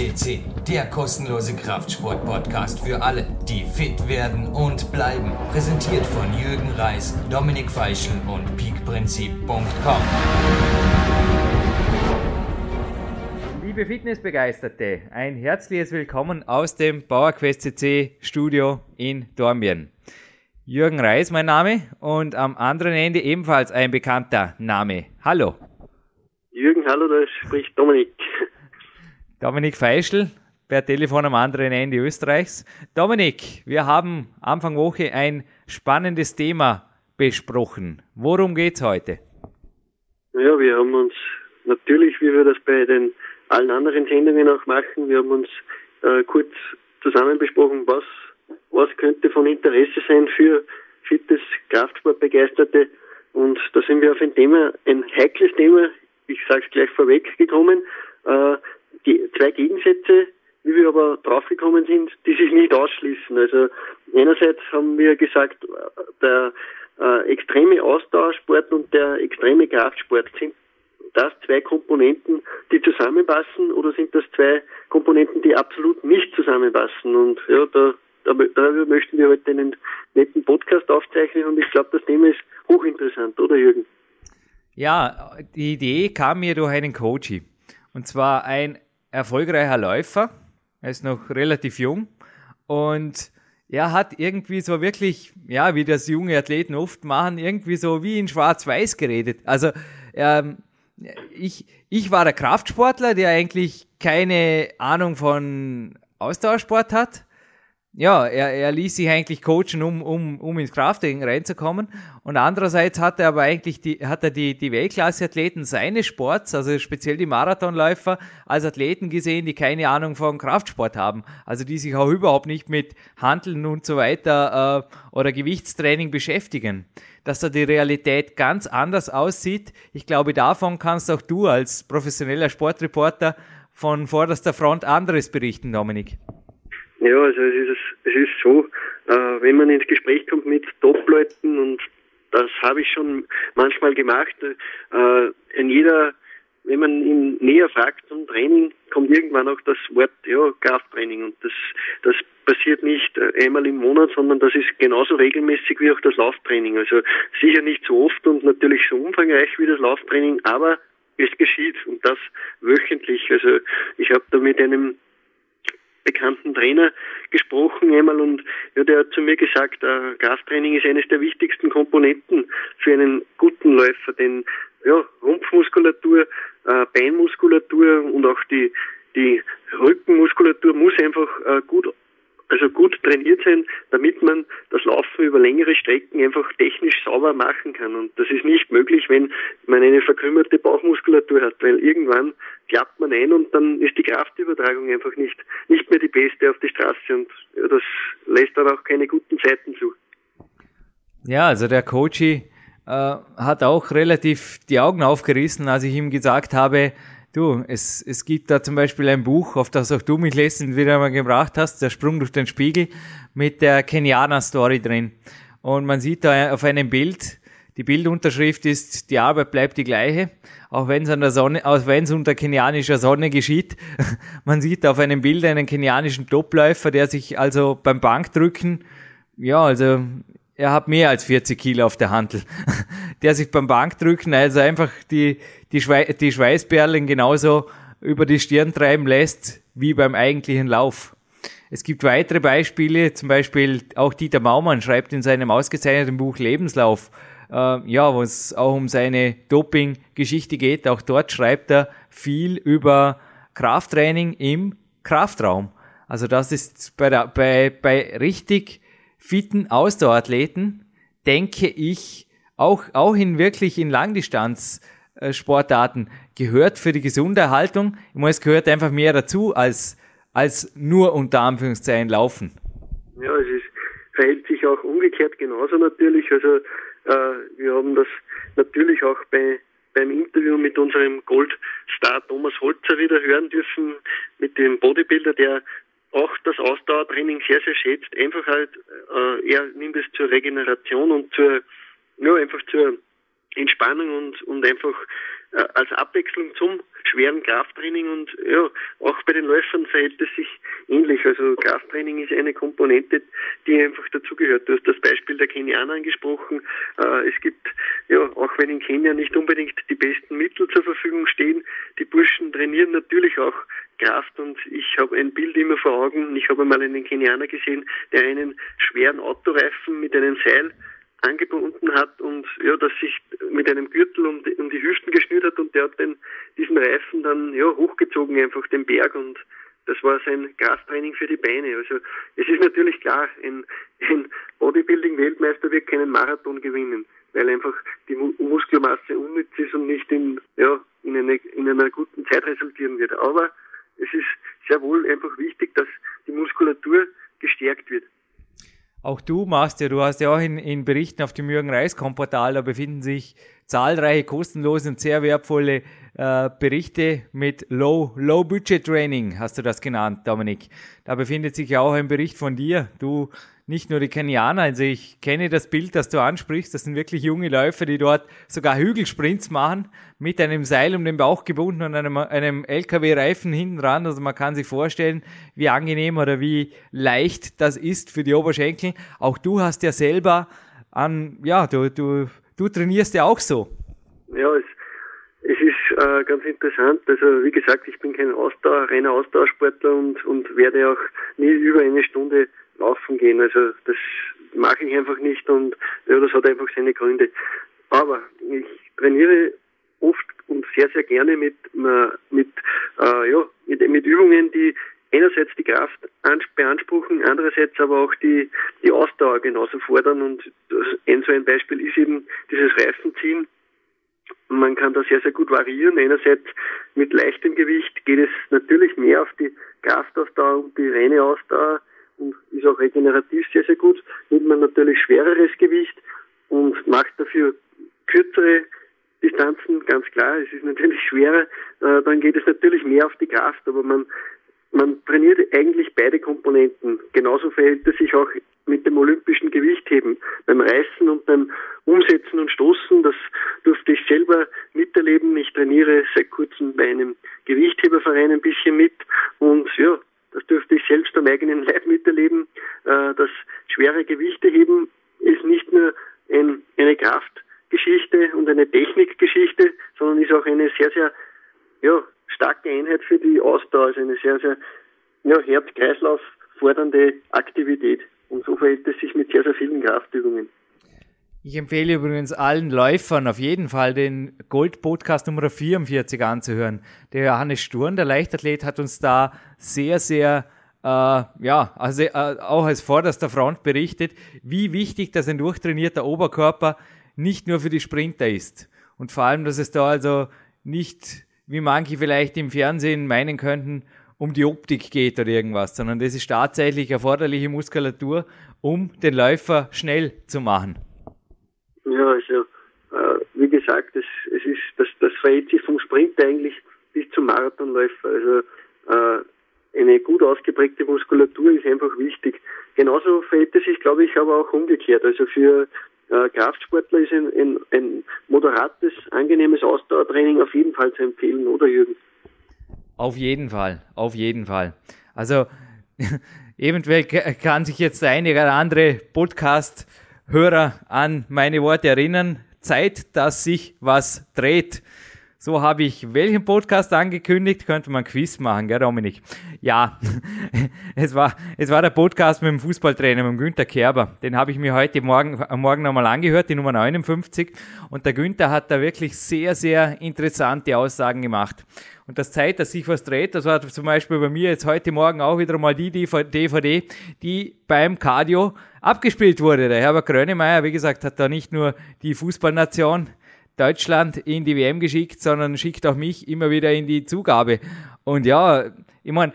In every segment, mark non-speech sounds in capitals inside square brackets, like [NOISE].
CC, der kostenlose Kraftsport-Podcast für alle, die fit werden und bleiben. Präsentiert von Jürgen Reis, Dominik Feischl und peakprinzip.com. Liebe Fitnessbegeisterte, ein herzliches Willkommen aus dem PowerQuest CC Studio in Dornbirn. Jürgen Reis mein Name und am anderen Ende ebenfalls ein bekannter Name. Hallo. Jürgen, hallo, da spricht Dominik. Dominik Feischl per Telefon am anderen Ende Österreichs. Dominik, wir haben Anfang Woche ein spannendes Thema besprochen. Worum geht's heute? Ja, wir haben uns natürlich, wie wir das bei den allen anderen Sendungen auch machen, wir haben uns äh, kurz zusammen besprochen, was, was könnte von Interesse sein für fittes Kraftsportbegeisterte. Und da sind wir auf ein Thema, ein heikles Thema, ich sage es gleich vorweg gekommen, äh, die zwei Gegensätze, wie wir aber draufgekommen sind, die sich nicht ausschließen. Also einerseits haben wir gesagt, der äh, extreme Ausdauersport und der extreme Kraftsport sind das zwei Komponenten, die zusammenpassen oder sind das zwei Komponenten, die absolut nicht zusammenpassen? Und ja, da, darüber möchten wir heute einen netten Podcast aufzeichnen und ich glaube, das Thema ist hochinteressant, oder Jürgen? Ja, die Idee kam mir durch einen Coach. Und zwar ein erfolgreicher Läufer. Er ist noch relativ jung und er hat irgendwie so wirklich, ja, wie das junge Athleten oft machen, irgendwie so wie in Schwarz-Weiß geredet. Also ähm, ich, ich war der Kraftsportler, der eigentlich keine Ahnung von Ausdauersport hat ja, er, er ließ sich eigentlich coachen, um, um, um ins Crafting reinzukommen. Und andererseits hat er aber eigentlich die, hat er die, die Weltklasse-Athleten seines Sports, also speziell die Marathonläufer, als Athleten gesehen, die keine Ahnung von Kraftsport haben. Also die sich auch überhaupt nicht mit Handeln und so weiter äh, oder Gewichtstraining beschäftigen. Dass da die Realität ganz anders aussieht, ich glaube, davon kannst auch du als professioneller Sportreporter von vorderster Front anderes berichten, Dominik. Ja, also es ist, es ist so, äh, wenn man ins Gespräch kommt mit Top-Leuten und das habe ich schon manchmal gemacht, äh, in jeder, wenn man ihn näher fragt zum Training, kommt irgendwann auch das Wort, ja, Krafttraining und das, das passiert nicht einmal im Monat, sondern das ist genauso regelmäßig wie auch das Lauftraining. Also sicher nicht so oft und natürlich so umfangreich wie das Lauftraining, aber es geschieht und das wöchentlich. Also ich habe da mit einem bekannten Trainer gesprochen einmal und ja, der hat zu mir gesagt, äh, Krafttraining ist eines der wichtigsten Komponenten für einen guten Läufer, denn ja, Rumpfmuskulatur, äh, Beinmuskulatur und auch die die Rückenmuskulatur muss einfach äh, gut also gut trainiert sein, damit man das Laufen über längere Strecken einfach technisch sauber machen kann. Und das ist nicht möglich, wenn man eine verkrümmerte Bauchmuskulatur hat, weil irgendwann klappt man ein und dann ist die Kraftübertragung einfach nicht, nicht mehr die beste auf die Straße und das lässt dann auch keine guten Zeiten zu. Ja, also der Coachy äh, hat auch relativ die Augen aufgerissen, als ich ihm gesagt habe, Du, es, es gibt da zum Beispiel ein Buch, auf das auch du mich letztens wieder mal gebracht hast, der Sprung durch den Spiegel, mit der Kenianer-Story drin. Und man sieht da auf einem Bild, die Bildunterschrift ist, die Arbeit bleibt die gleiche, auch wenn es an der Sonne, auch wenn es unter kenianischer Sonne geschieht. [LAUGHS] Man sieht auf einem Bild einen kenianischen Topläufer, der sich also beim Bankdrücken, ja, also er hat mehr als 40 Kilo auf der Handel, [LAUGHS] der sich beim Bankdrücken also einfach die, die, Schwei die Schweißperlen genauso über die Stirn treiben lässt wie beim eigentlichen Lauf. Es gibt weitere Beispiele, zum Beispiel auch Dieter Maumann schreibt in seinem ausgezeichneten Buch Lebenslauf, äh, ja, wo es auch um seine Doping-Geschichte geht. Auch dort schreibt er viel über Krafttraining im Kraftraum. Also das ist bei, der, bei, bei richtig fitten Ausdauerathleten, denke ich, auch, auch in wirklich in Langdistanz-Sportarten gehört für die gesunde Erhaltung, ich meine, es gehört einfach mehr dazu als, als nur unter Anführungszeichen laufen. Ja, es ist, verhält sich auch umgekehrt genauso natürlich. Also äh, wir haben das natürlich auch bei beim Interview mit unserem Goldstar Thomas Holzer wieder hören dürfen, mit dem Bodybuilder, der auch das Ausdauertraining sehr, sehr schätzt. Einfach halt, äh, er nimmt es zur Regeneration und zur, ja, einfach zur Entspannung und, und einfach äh, als Abwechslung zum schweren Krafttraining und ja, auch bei den Läufern verhält es sich ähnlich. Also Krafttraining ist eine Komponente, die einfach dazugehört. Du hast das Beispiel der Kenianer angesprochen. Äh, es gibt, ja, auch wenn in Kenia nicht unbedingt die besten Mittel zur Verfügung stehen, die Burschen trainieren natürlich auch Kraft und ich habe ein Bild immer vor Augen. Ich habe mal einen Kenianer gesehen, der einen schweren Autoreifen mit einem Seil angebunden hat und ja, das sich mit einem Gürtel um die, um die Hüften geschnürt hat und der hat den, diesen Reifen dann ja hochgezogen einfach den Berg und das war sein Krafttraining für die Beine. Also es ist natürlich klar, ein, ein Bodybuilding-Weltmeister wird keinen Marathon gewinnen, weil einfach die Muskelmasse unnütz ist und nicht in, ja, in, eine, in einer guten Zeit resultieren wird. Aber es ist sehr wohl einfach wichtig, dass die Muskulatur gestärkt wird. Auch du machst ja, du hast ja auch in, in Berichten auf dem Jürgen Reiskom Portal, da befinden sich zahlreiche kostenlose und sehr wertvolle äh, Berichte mit Low, Low Budget Training, hast du das genannt, Dominik. Da befindet sich ja auch ein Bericht von dir. Du nicht nur die Kenianer, also ich kenne das Bild, das du ansprichst, das sind wirklich junge Läufer, die dort sogar Hügelsprints machen, mit einem Seil um den Bauch gebunden und einem, einem LKW-Reifen hinten dran, also man kann sich vorstellen, wie angenehm oder wie leicht das ist für die Oberschenkel. Auch du hast ja selber an, ja, du, du, du trainierst ja auch so. Ja, es, es ist äh, ganz interessant. Also wie gesagt, ich bin kein Ausdauer, reiner Ausdauersportler und, und werde auch nie über eine Stunde laufen gehen. Also das mache ich einfach nicht und ja, das hat einfach seine Gründe. Aber ich trainiere oft und sehr, sehr gerne mit, mit, äh, ja, mit, mit Übungen, die einerseits die Kraft beanspruchen, andererseits aber auch die, die Ausdauer genauso fordern. Und ein so ein Beispiel ist eben dieses Reifenziehen. Man kann da sehr, sehr gut variieren. Einerseits mit leichtem Gewicht geht es natürlich mehr auf die Kraftausdauer und die reine Ausdauer und ist auch regenerativ sehr, sehr gut. Nimmt man natürlich schwereres Gewicht und macht dafür kürzere Distanzen, ganz klar. Es ist natürlich schwerer, äh, dann geht es natürlich mehr auf die Kraft, aber man, man trainiert eigentlich beide Komponenten. Genauso verhält es sich auch mit dem olympischen Gewichtheben. Beim Reißen und beim Umsetzen und Stoßen, das durfte ich selber miterleben. Ich trainiere seit kurzem bei einem Gewichtheberverein ein bisschen mit und ja, das dürfte ich selbst am eigenen Leib miterleben, äh, dass schwere Gewichte heben ist nicht nur ein, eine Kraftgeschichte und eine Technikgeschichte, sondern ist auch eine sehr, sehr ja, starke Einheit für die Ausdauer, also eine sehr, sehr ja, Herz-Kreislauf fordernde Aktivität. Und so verhält es sich mit sehr, sehr vielen Kraftübungen. Ich empfehle übrigens allen Läufern auf jeden Fall den Gold-Podcast Nummer 44 anzuhören. Der Johannes Sturm, der Leichtathlet, hat uns da sehr, sehr, äh, ja, also äh, auch als vorderster Front berichtet, wie wichtig das ein durchtrainierter Oberkörper nicht nur für die Sprinter ist. Und vor allem, dass es da also nicht, wie manche vielleicht im Fernsehen meinen könnten, um die Optik geht oder irgendwas, sondern das ist tatsächlich erforderliche Muskulatur, um den Läufer schnell zu machen. Ja, also äh, wie gesagt, es, es ist das, das verhält sich vom Sprint eigentlich bis zum Marathonläufer. Also äh, eine gut ausgeprägte Muskulatur ist einfach wichtig. Genauso verhält es sich, glaube ich, aber auch umgekehrt. Also für Kraftsportler ist ein, ein, ein moderates, angenehmes Ausdauertraining auf jeden Fall zu empfehlen, oder Jürgen? Auf jeden Fall, auf jeden Fall. Also [LAUGHS] eventuell kann sich jetzt der eine oder andere Podcast Hörer an meine Worte erinnern. Zeit, dass sich was dreht. So habe ich welchen Podcast angekündigt? Könnte man Quiz machen, gell, Dominik? Ja, [LAUGHS] es war, es war der Podcast mit dem Fußballtrainer, mit dem Günther Kerber. Den habe ich mir heute Morgen, am Morgen nochmal angehört, die Nummer 59. Und der Günther hat da wirklich sehr, sehr interessante Aussagen gemacht. Und das Zeit, dass sich was dreht, das war zum Beispiel bei mir jetzt heute Morgen auch wieder mal die DVD, die beim Cardio abgespielt wurde. Der Herbert Grönemeyer, wie gesagt, hat da nicht nur die Fußballnation Deutschland in die WM geschickt, sondern schickt auch mich immer wieder in die Zugabe. Und ja, ich meine,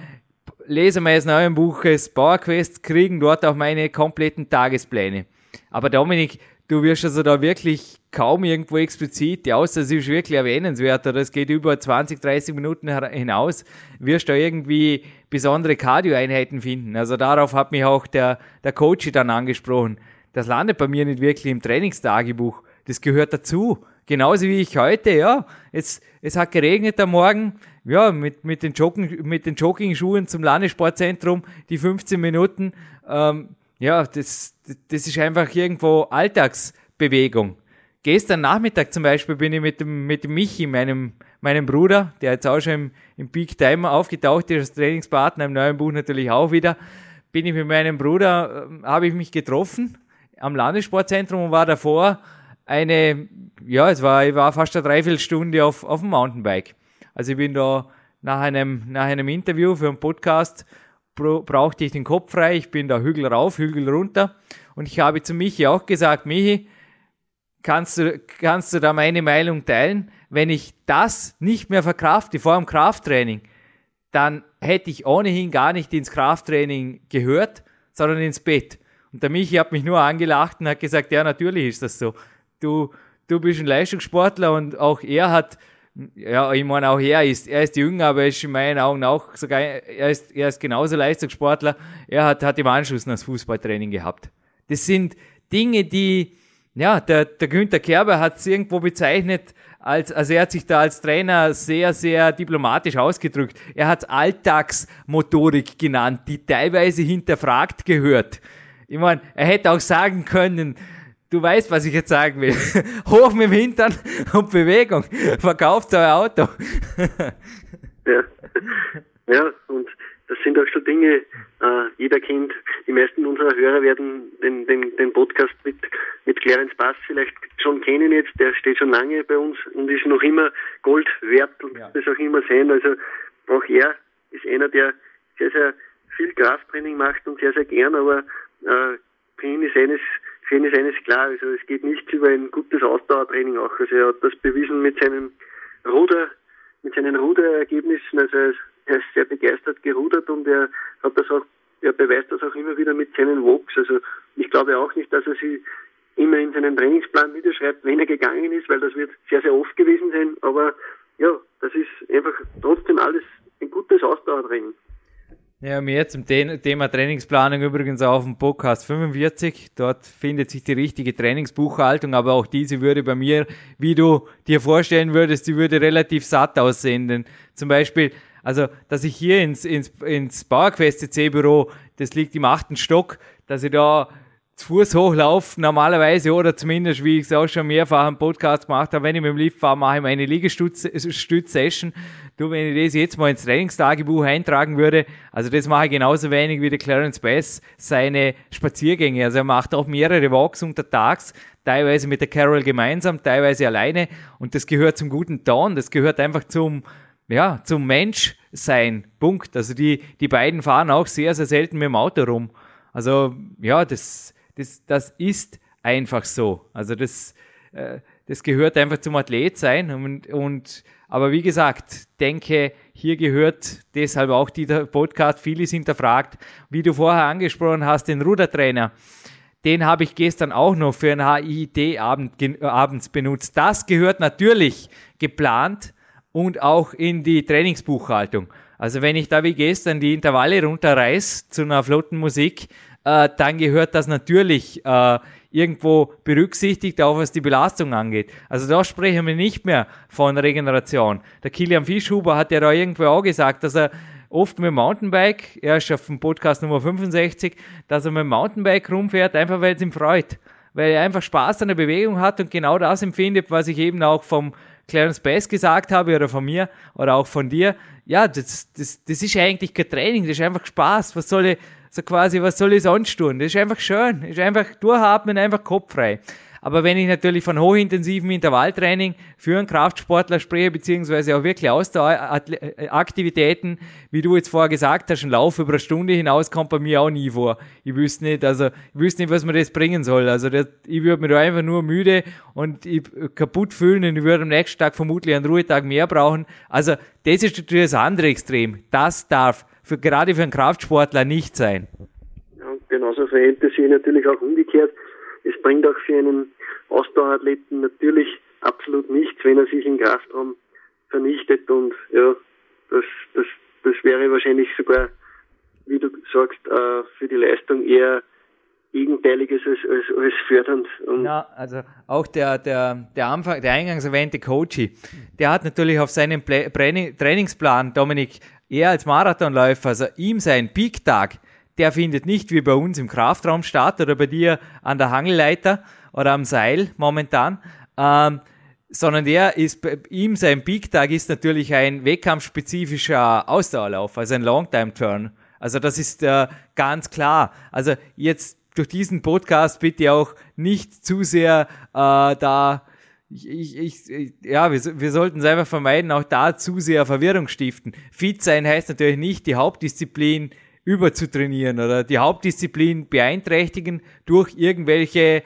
lese meines neuen Buches Powerquest, kriegen dort auch meine kompletten Tagespläne. Aber Dominik, du wirst also da wirklich kaum irgendwo explizit, außer es ist wirklich erwähnenswert oder es geht über 20, 30 Minuten hinaus, wirst du irgendwie besondere Cardio-Einheiten finden. Also darauf hat mich auch der, der Coach dann angesprochen. Das landet bei mir nicht wirklich im Trainingstagebuch. das gehört dazu. Genauso wie ich heute, ja. Es, es hat geregnet am Morgen, ja, mit, mit den Jogging, mit den Jogging-Schuhen zum Landessportzentrum, die 15 Minuten, ähm, ja, das, das ist einfach irgendwo Alltagsbewegung. Gestern Nachmittag zum Beispiel bin ich mit dem, mit Michi, meinem, meinem Bruder, der jetzt auch schon im, im Peak Time aufgetaucht ist, als Trainingspartner im neuen Buch natürlich auch wieder, bin ich mit meinem Bruder, äh, habe ich mich getroffen am Landessportzentrum und war davor eine, ja, es war, ich war fast eine Dreiviertelstunde auf, auf dem Mountainbike. Also ich bin da nach einem, nach einem Interview für einen Podcast brauchte ich den Kopf frei, ich bin da Hügel rauf, Hügel runter und ich habe zu Michi auch gesagt, Michi, kannst du, kannst du da meine Meinung teilen? Wenn ich das nicht mehr verkrafte vor dem Krafttraining, dann hätte ich ohnehin gar nicht ins Krafttraining gehört, sondern ins Bett. Und der Michi hat mich nur angelacht und hat gesagt, ja, natürlich ist das so. Du, du bist ein Leistungssportler und auch er hat ja, ich meine, auch er ist, er ist jünger, aber er ist in meinen Augen auch sogar, er ist, er ist genauso Leistungssportler. Er hat, hat im Anschluss noch das Fußballtraining gehabt. Das sind Dinge, die, ja, der, der Günther Kerber hat es irgendwo bezeichnet, als, also er hat sich da als Trainer sehr, sehr diplomatisch ausgedrückt. Er hat Alltagsmotorik genannt, die teilweise hinterfragt gehört. Ich meine, er hätte auch sagen können, du weißt, was ich jetzt sagen will. [LAUGHS] Hoch mit dem Hintern und Bewegung. Verkauft euer Auto. [LAUGHS] ja. ja, und das sind auch so Dinge, äh, jeder kennt, die meisten unserer Hörer werden den, den, den Podcast mit, mit Clarence Bass vielleicht schon kennen jetzt, der steht schon lange bei uns und ist noch immer Gold wert und ja. das auch immer sein. Also auch er ist einer, der sehr, sehr viel Krafttraining macht und sehr, sehr gern, aber äh, ihn ist eines für ihn ist eines klar, also es geht nichts über ein gutes Ausdauertraining auch. Also er hat das bewiesen mit seinem Ruder, mit seinen Ruderergebnissen. Also er ist sehr begeistert gerudert und er hat das auch, er beweist das auch immer wieder mit seinen Walks. Also ich glaube auch nicht, dass er sie immer in seinen Trainingsplan niederschreibt, wenn er gegangen ist, weil das wird sehr, sehr oft gewesen sein. Aber ja, das ist einfach trotzdem alles ein gutes Ausdauertraining. Ja, mehr zum Thema Trainingsplanung übrigens auf dem Podcast 45. Dort findet sich die richtige Trainingsbuchhaltung, aber auch diese würde bei mir, wie du dir vorstellen würdest, die würde relativ satt aussehen. Denn zum Beispiel, also, dass ich hier ins, ins, ins PowerQuest CC Büro, das liegt im achten Stock, dass ich da zu Fuß hochlaufe, normalerweise, oder zumindest, wie ich es auch schon mehrfach im Podcast gemacht habe, wenn ich mit dem Lift fahre, mache ich meine Liegestütz-Session. Du, wenn ich das jetzt mal ins Trainingstagebuch eintragen würde, also das mache ich genauso wenig wie der Clarence Bass seine Spaziergänge. Also er macht auch mehrere Walks untertags, teilweise mit der Carol gemeinsam, teilweise alleine. Und das gehört zum guten Ton, das gehört einfach zum, ja, zum Menschsein. Punkt. Also die, die beiden fahren auch sehr, sehr selten mit dem Auto rum. Also, ja, das, das, das ist einfach so. Also das, äh, das gehört einfach zum Athlet sein. Und, und, aber wie gesagt, denke, hier gehört deshalb auch dieser Podcast vieles hinterfragt. Wie du vorher angesprochen hast, den Rudertrainer. Den habe ich gestern auch noch für einen HIIT-Abend äh, abends benutzt. Das gehört natürlich geplant und auch in die Trainingsbuchhaltung. Also wenn ich da wie gestern die Intervalle runterreiß zu einer flotten Musik, äh, dann gehört das natürlich äh, irgendwo berücksichtigt, auch was die Belastung angeht. Also da sprechen wir nicht mehr von Regeneration. Der Kilian Fischhuber hat ja da irgendwo auch gesagt, dass er oft mit dem Mountainbike, er ist auf dem Podcast Nummer 65, dass er mit dem Mountainbike rumfährt, einfach weil es ihm freut. Weil er einfach Spaß an der Bewegung hat und genau das empfindet, was ich eben auch vom Clarence Bass gesagt habe oder von mir oder auch von dir. Ja, das, das, das ist eigentlich kein Training, das ist einfach Spaß. Was soll ich, so quasi, was soll ich sonst tun? Das ist einfach schön. Das ist einfach durchatmen, einfach kopffrei. Aber wenn ich natürlich von hochintensiven Intervalltraining für einen Kraftsportler spreche, beziehungsweise auch wirklich Ausdaueraktivitäten, wie du jetzt vorher gesagt hast, ein Lauf über eine Stunde hinaus kommt bei mir auch nie vor. Ich wüsste nicht, also, ich wüsste nicht, was mir das bringen soll. Also, das, ich würde mich da einfach nur müde und ich, kaputt fühlen und ich würde am nächsten Tag vermutlich einen Ruhetag mehr brauchen. Also, das ist natürlich das andere Extrem. Das darf für, gerade für einen Kraftsportler nicht sein. Ja, genauso verhält es sich natürlich auch umgekehrt. Es bringt auch für einen Ausdauerathleten natürlich absolut nichts, wenn er sich im Kraftraum vernichtet und ja, das, das, das wäre wahrscheinlich sogar, wie du sagst, äh, für die Leistung eher Gegenteiliges als, als, als fördernd. Und ja, also auch der, der, der Anfang, der eingangs erwähnte Coachy, der hat natürlich auf seinem Play Trainingsplan, Dominik, er als Marathonläufer, also ihm sein Peak-Tag, der findet nicht wie bei uns im Kraftraum statt oder bei dir an der Hangelleiter oder am Seil momentan, ähm, sondern der ist, ihm sein Peak-Tag ist natürlich ein wettkampfspezifischer Ausdauerlauf, also ein Longtime-Turn. Also das ist äh, ganz klar. Also jetzt durch diesen Podcast bitte auch nicht zu sehr äh, da ich, ich, ich, ja, wir, wir sollten es einfach vermeiden, auch da zu sehr Verwirrung stiften. Fit sein heißt natürlich nicht, die Hauptdisziplin überzutrainieren oder die Hauptdisziplin beeinträchtigen durch irgendwelche,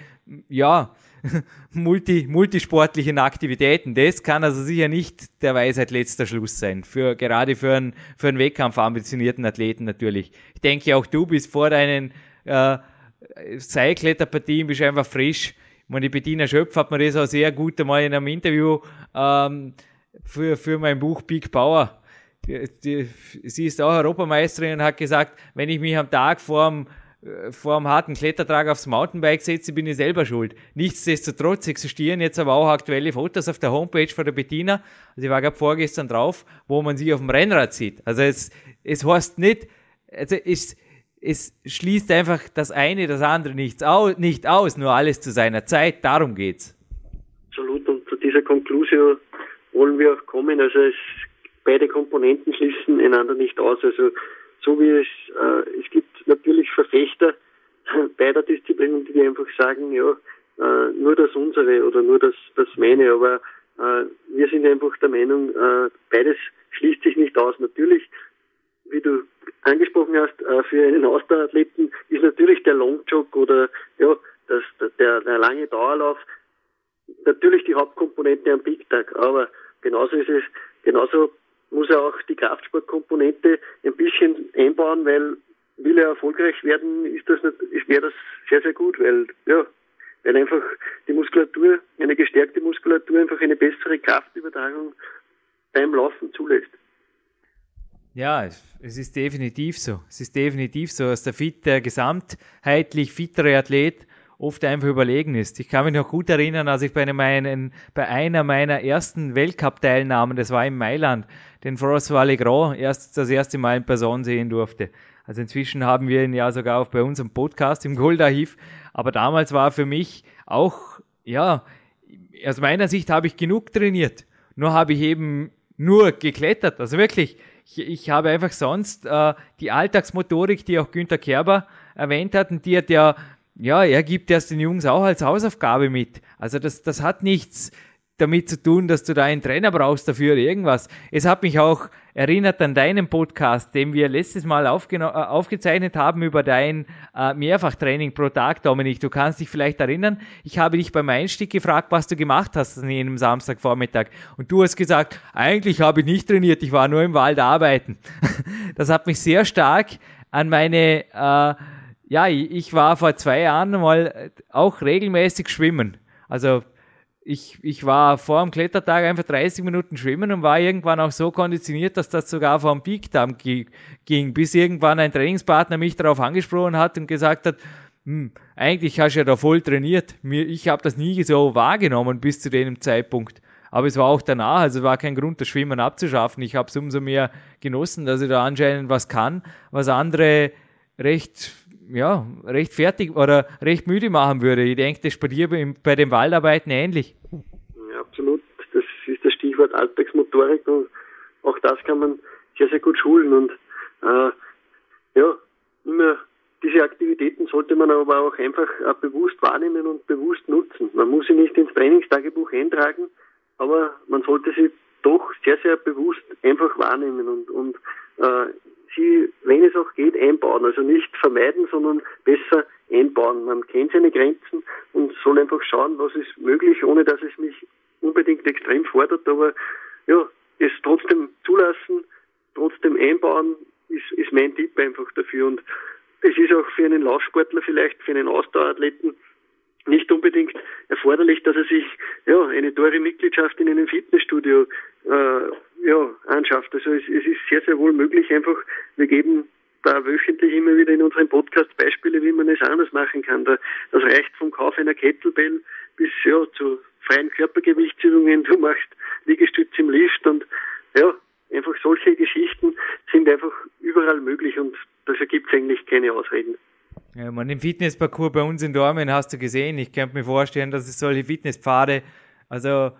ja, [LAUGHS] multi, multisportlichen Aktivitäten. Das kann also sicher nicht der Weisheit letzter Schluss sein. Für, gerade für einen, für einen Wettkampf ambitionierten Athleten natürlich. Ich denke auch du bist vor deinen, äh, Seilkletterpartien bist einfach frisch. Meine, die Bettina Schöpf hat mir das auch sehr gut einmal in einem Interview ähm, für, für mein Buch Big Power. Die, die, sie ist auch Europameisterin und hat gesagt, wenn ich mich am Tag vorm äh, vor einem harten Klettertrag aufs Mountainbike setze, bin ich selber schuld. Nichtsdestotrotz existieren jetzt aber auch aktuelle Fotos auf der Homepage von der Bettina. Also ich war gerade vorgestern drauf, wo man sie auf dem Rennrad sieht. Also es, es heißt nicht, also es, es schließt einfach das eine, das andere nicht aus, nicht aus, nur alles zu seiner Zeit. Darum geht's. Absolut. Und zu dieser Konklusion wollen wir auch kommen. Also es, beide Komponenten schließen einander nicht aus. Also so wie es, äh, es gibt natürlich Verfechter beider Disziplinen, die einfach sagen, ja, äh, nur das unsere oder nur das, das meine, aber äh, wir sind einfach der Meinung, äh, beides schließt sich nicht aus. Natürlich, wie du angesprochen hast, äh, für einen Ausdauerathleten ist natürlich der Longjog oder ja, das, der, der lange Dauerlauf natürlich die Hauptkomponente am Big Tag, aber genauso ist es, genauso muss er auch die Kraftsportkomponente ein bisschen einbauen, weil will er erfolgreich werden, ist das nicht, wäre das sehr, sehr gut, weil, ja, weil einfach die Muskulatur, eine gestärkte Muskulatur einfach eine bessere Kraftübertragung beim Laufen zulässt. Ja, es ist definitiv so. Es ist definitiv so, dass der fit, der gesamtheitlich fittere Athlet oft einfach überlegen ist. Ich kann mich noch gut erinnern, als ich bei, meinen, bei einer meiner ersten Weltcup-Teilnahmen, das war in Mailand, den François Legrand erst das erste Mal in Person sehen durfte. Also inzwischen haben wir ihn ja sogar auch bei unserem Podcast im Goldarchiv. Aber damals war für mich auch, ja, aus meiner Sicht habe ich genug trainiert. Nur habe ich eben nur geklettert. Also wirklich, ich, ich habe einfach sonst äh, die Alltagsmotorik, die auch Günther Kerber erwähnt hat, und die hat ja, ja, er gibt das den Jungs auch als Hausaufgabe mit. Also das, das hat nichts damit zu tun, dass du da einen Trainer brauchst dafür oder irgendwas. Es hat mich auch erinnert an deinen Podcast, den wir letztes Mal äh, aufgezeichnet haben über dein äh, Mehrfachtraining pro Tag, Dominik. Du kannst dich vielleicht erinnern, ich habe dich beim Einstieg gefragt, was du gemacht hast an jenem Samstagvormittag. Und du hast gesagt, eigentlich habe ich nicht trainiert, ich war nur im Wald arbeiten. [LAUGHS] das hat mich sehr stark an meine, äh, ja, ich war vor zwei Jahren mal auch regelmäßig schwimmen. Also ich, ich war vor dem Klettertag einfach 30 Minuten schwimmen und war irgendwann auch so konditioniert, dass das sogar vor dem Peakdamm ging, bis irgendwann ein Trainingspartner mich darauf angesprochen hat und gesagt hat, hm, eigentlich hast du ja da voll trainiert. Ich habe das nie so wahrgenommen bis zu dem Zeitpunkt. Aber es war auch danach, also war kein Grund, das Schwimmen abzuschaffen. Ich habe es umso mehr genossen, dass ich da anscheinend was kann, was andere recht ja, recht fertig oder recht müde machen würde. Ich denke, das bei dir bei den Waldarbeiten ähnlich. Ja, absolut. Das ist das Stichwort Alltagsmotorik und auch das kann man sehr, sehr gut schulen und äh, ja, immer diese Aktivitäten sollte man aber auch einfach äh, bewusst wahrnehmen und bewusst nutzen. Man muss sie nicht ins Trainingstagebuch eintragen, aber man sollte sie doch sehr, sehr bewusst einfach wahrnehmen und, und äh, sie, wenn es auch geht, einbauen. Also nicht vermeiden, sondern besser einbauen. Man kennt seine Grenzen und soll einfach schauen, was ist möglich, ohne dass es mich unbedingt extrem fordert, aber ja, es trotzdem zulassen, trotzdem einbauen, ist, ist mein Tipp einfach dafür. Und es ist auch für einen Laufsportler vielleicht, für einen Ausdauerathleten nicht unbedingt erforderlich, dass er sich ja eine teure Mitgliedschaft in einem Fitnessstudio äh, ja, anschafft. Also es, es ist sehr, sehr wohl möglich, einfach, wir geben da wöchentlich immer wieder in unserem Podcast Beispiele, wie man es anders machen kann. Da, das reicht vom Kauf einer Kettlebell bis ja, zu freien Körpergewichtsübungen. Du machst Liegestütze im Lift und ja, einfach solche Geschichten sind einfach überall möglich und dafür gibt es eigentlich keine Ausreden. Ja, man, im Fitnessparcours bei uns in Dormen hast du gesehen, ich könnte mir vorstellen, dass es solche Fitnesspfade, also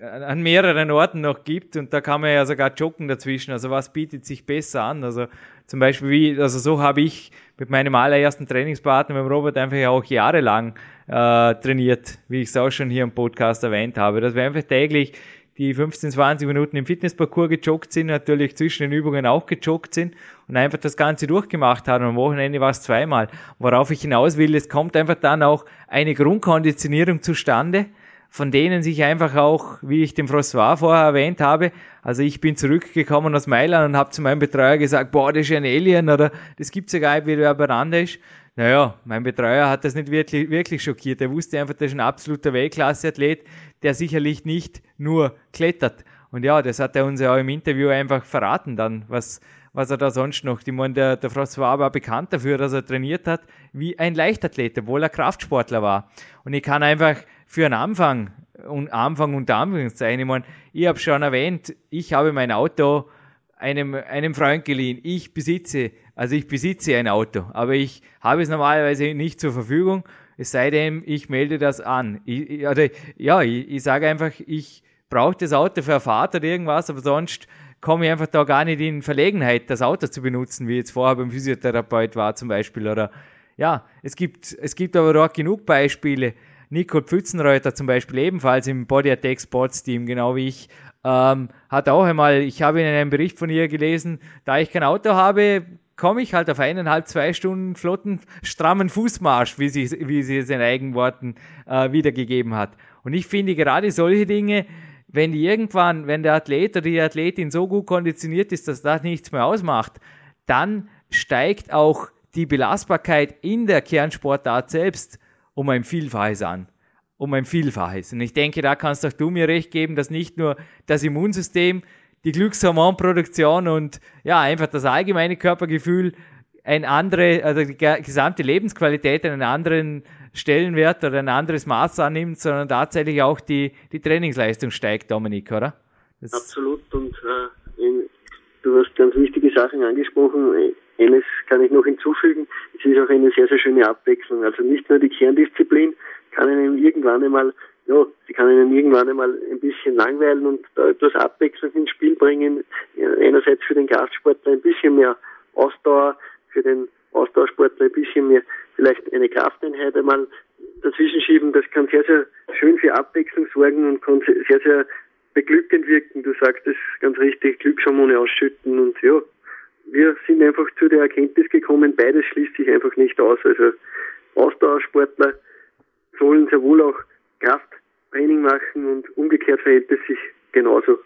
an mehreren Orten noch gibt und da kann man ja sogar joggen dazwischen. Also was bietet sich besser an? Also zum Beispiel wie, also so habe ich mit meinem allerersten Trainingspartner, mit dem Robert, einfach ja auch jahrelang äh, trainiert, wie ich es auch schon hier im Podcast erwähnt habe, dass wir einfach täglich die 15, 20 Minuten im Fitnessparcours gejoggt sind, natürlich zwischen den Übungen auch gejoggt sind und einfach das Ganze durchgemacht haben. Am Wochenende war es zweimal. Worauf ich hinaus will, es kommt einfach dann auch eine Grundkonditionierung zustande, von denen sich einfach auch, wie ich den François vorher erwähnt habe, also ich bin zurückgekommen aus Mailand und habe zu meinem Betreuer gesagt, boah, das ist ein Alien oder das gibt's ja gar nicht, wie der beieinander ist. Naja, mein Betreuer hat das nicht wirklich, wirklich schockiert. Er wusste einfach, das ist ein absoluter Weltklasseathlet, der sicherlich nicht nur klettert. Und ja, das hat er uns ja auch im Interview einfach verraten dann, was, was er da sonst noch. Ich meine, der, der François war bekannt dafür, dass er trainiert hat wie ein Leichtathlet, obwohl er Kraftsportler war. Und ich kann einfach für einen Anfang, und Anfang unter Anführungszeichen, ich meine, ich habe schon erwähnt, ich habe mein Auto einem, einem Freund geliehen. Ich besitze, also ich besitze ein Auto, aber ich habe es normalerweise nicht zur Verfügung, es sei denn, ich melde das an. Ich, oder, ja, ich, ich sage einfach, ich brauche das Auto für eine Fahrt oder irgendwas, aber sonst komme ich einfach da gar nicht in Verlegenheit, das Auto zu benutzen, wie jetzt vorher beim Physiotherapeut war zum Beispiel. Oder ja, es gibt, es gibt aber auch genug Beispiele, Nicole Pfützenreuter zum Beispiel ebenfalls im Body Attack Sports Team, genau wie ich, ähm, hat auch einmal, ich habe in einem Bericht von ihr gelesen, da ich kein Auto habe, komme ich halt auf eineinhalb, zwei Stunden flotten, strammen Fußmarsch, wie sie, wie sie es in eigenen Worten äh, wiedergegeben hat. Und ich finde gerade solche Dinge, wenn die irgendwann, wenn der Athlet oder die Athletin so gut konditioniert ist, dass das nichts mehr ausmacht, dann steigt auch die Belastbarkeit in der Kernsportart selbst um ein Vielfaches an. Um ein Vielfaches. Und ich denke, da kannst auch du mir recht geben, dass nicht nur das Immunsystem, die Glückshormonproduktion und ja, einfach das allgemeine Körpergefühl ein andere, also die gesamte Lebensqualität einen anderen Stellenwert oder ein anderes Maß annimmt, sondern tatsächlich auch die, die Trainingsleistung steigt, Dominik, oder? Das Absolut. Und äh, du hast ganz wichtige Sachen angesprochen. Eines kann ich noch hinzufügen, es ist auch eine sehr, sehr schöne Abwechslung. Also nicht nur die Kerndisziplin kann einem irgendwann einmal, ja, sie kann einen irgendwann einmal ein bisschen langweilen und da etwas Abwechslung ins Spiel bringen. Einerseits für den Kraftsportler ein bisschen mehr Ausdauer, für den Ausdauersportler ein bisschen mehr vielleicht eine Krafteinheit einmal dazwischen schieben. Das kann sehr, sehr schön für Abwechslung sorgen und kann sehr, sehr beglückend wirken. Du sagst es ganz richtig, Glückshormone ausschütten und ja, wir sind einfach zu der Erkenntnis gekommen, beides schließt sich einfach nicht aus. Also Ausdauersportler sollen sehr wohl auch Krafttraining machen und umgekehrt verhält es sich genauso.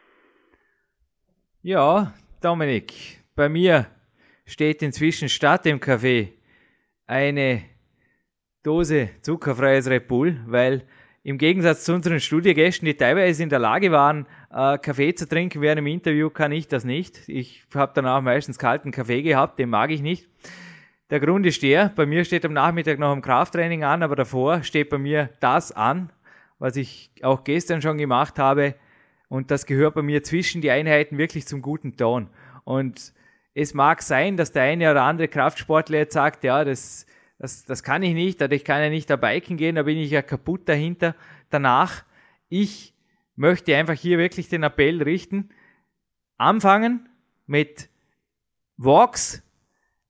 Ja, Dominik, bei mir steht inzwischen statt dem Kaffee eine Dose zuckerfreies Red Bull, weil im Gegensatz zu unseren Studiegästen, die teilweise in der Lage waren, äh, Kaffee zu trinken während dem Interview, kann ich das nicht. Ich habe danach meistens kalten Kaffee gehabt, den mag ich nicht. Der Grund ist der, bei mir steht am Nachmittag noch ein Krafttraining an, aber davor steht bei mir das an, was ich auch gestern schon gemacht habe. Und das gehört bei mir zwischen die Einheiten wirklich zum guten Ton. Und es mag sein, dass der eine oder andere Kraftsportler jetzt sagt, ja, das das, das kann ich nicht, ich kann ja nicht da biken gehen, da bin ich ja kaputt dahinter. Danach, ich möchte einfach hier wirklich den Appell richten, anfangen mit Walks,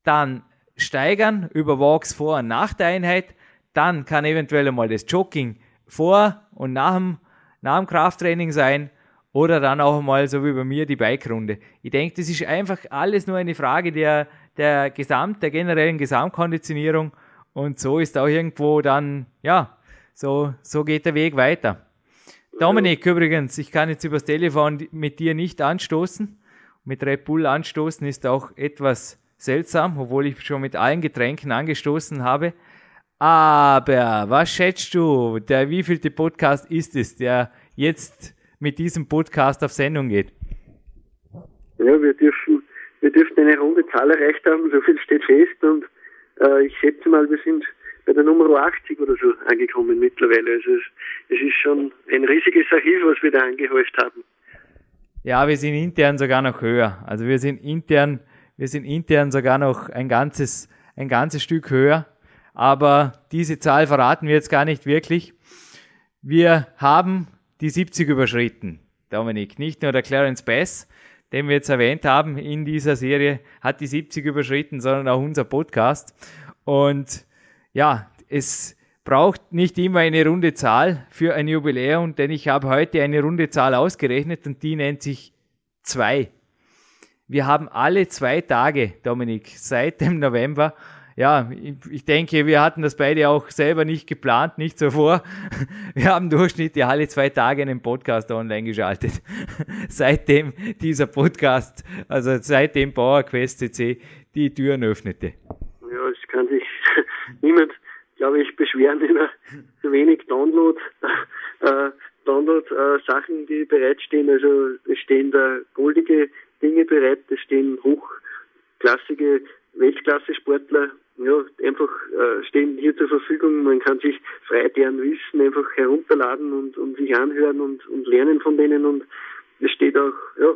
dann steigern über Walks vor und nach der Einheit, dann kann eventuell einmal das Jogging vor und nach dem, nach dem Krafttraining sein oder dann auch mal so wie bei mir die Bike-Runde. Ich denke, das ist einfach alles nur eine Frage der, der Gesamt, der generellen Gesamtkonditionierung. Und so ist auch irgendwo dann, ja, so, so geht der Weg weiter. Dominik, übrigens, ich kann jetzt übers Telefon mit dir nicht anstoßen. Mit Red Bull anstoßen ist auch etwas seltsam, obwohl ich schon mit allen Getränken angestoßen habe. Aber was schätzt du, der wievielte Podcast ist es, der jetzt mit diesem Podcast auf Sendung geht? Ja, wir dürfen wir dürften eine runde Zahl erreicht haben, so viel steht fest und äh, ich schätze mal, wir sind bei der Nummer 80 oder so angekommen mittlerweile. Also es, es ist schon ein riesiges Archiv, was wir da angehäuft haben. Ja, wir sind intern sogar noch höher. Also wir sind intern, wir sind intern sogar noch ein ganzes, ein ganzes Stück höher. Aber diese Zahl verraten wir jetzt gar nicht wirklich. Wir haben die 70 überschritten, Dominik. Nicht nur der Clarence Bass, den wir jetzt erwähnt haben in dieser Serie, hat die 70 überschritten, sondern auch unser Podcast. Und ja, es braucht nicht immer eine runde Zahl für ein Jubiläum, denn ich habe heute eine runde Zahl ausgerechnet und die nennt sich zwei. Wir haben alle zwei Tage, Dominik, seit dem November. Ja, ich denke, wir hatten das beide auch selber nicht geplant, nicht so vor. [LAUGHS] Wir haben durchschnittlich alle zwei Tage einen Podcast online geschaltet. [LAUGHS] Seitdem dieser Podcast, also seitdem PowerQuest CC die Türen öffnete. Ja, es kann sich [LAUGHS] niemand, glaube ich, beschweren über zu wenig Download, äh, Download-Sachen, äh, die bereitstehen. Also es stehen da goldige Dinge bereit, es stehen hochklassige Weltklasse-Sportler, ja, einfach äh, stehen hier zur Verfügung. Man kann sich frei deren Wissen einfach herunterladen und, und sich anhören und, und lernen von denen. Und es steht auch, ja,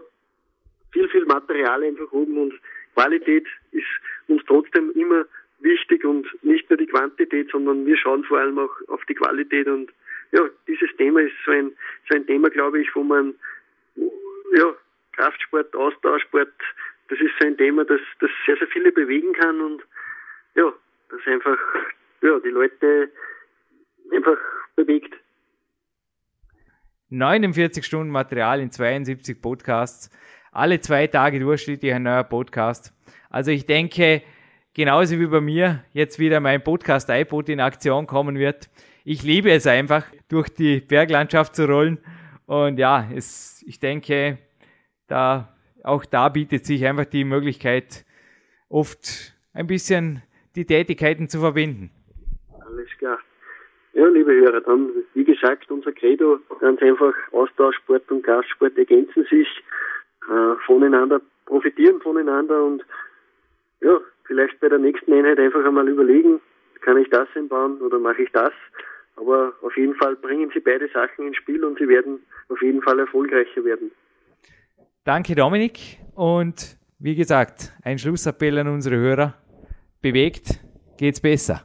viel, viel Material einfach oben. Und Qualität ist uns trotzdem immer wichtig und nicht nur die Quantität, sondern wir schauen vor allem auch auf die Qualität. Und ja, dieses Thema ist so ein, so ein Thema, glaube ich, wo man, ja, Kraftsport, Ausdauersport, das ist so ein Thema, das, das sehr, sehr viele bewegen kann und ja, das einfach, ja, die Leute einfach bewegt. 49 Stunden Material in 72 Podcasts, alle zwei Tage durchschnittlich ein neuer Podcast. Also ich denke, genauso wie bei mir jetzt wieder mein Podcast iPod in Aktion kommen wird. Ich liebe es einfach, durch die Berglandschaft zu rollen. Und ja, es, ich denke, da, auch da bietet sich einfach die Möglichkeit, oft ein bisschen die Tätigkeiten zu verbinden. Alles klar. Ja, liebe Hörer, dann, wie gesagt, unser Credo, ganz einfach, Austauschsport und Gastsport ergänzen sich, äh, voneinander, profitieren voneinander und ja, vielleicht bei der nächsten Einheit einfach einmal überlegen, kann ich das einbauen oder mache ich das? Aber auf jeden Fall bringen Sie beide Sachen ins Spiel und Sie werden auf jeden Fall erfolgreicher werden. Danke, Dominik. Und wie gesagt, ein Schlussappell an unsere Hörer. Bewegt geht's besser.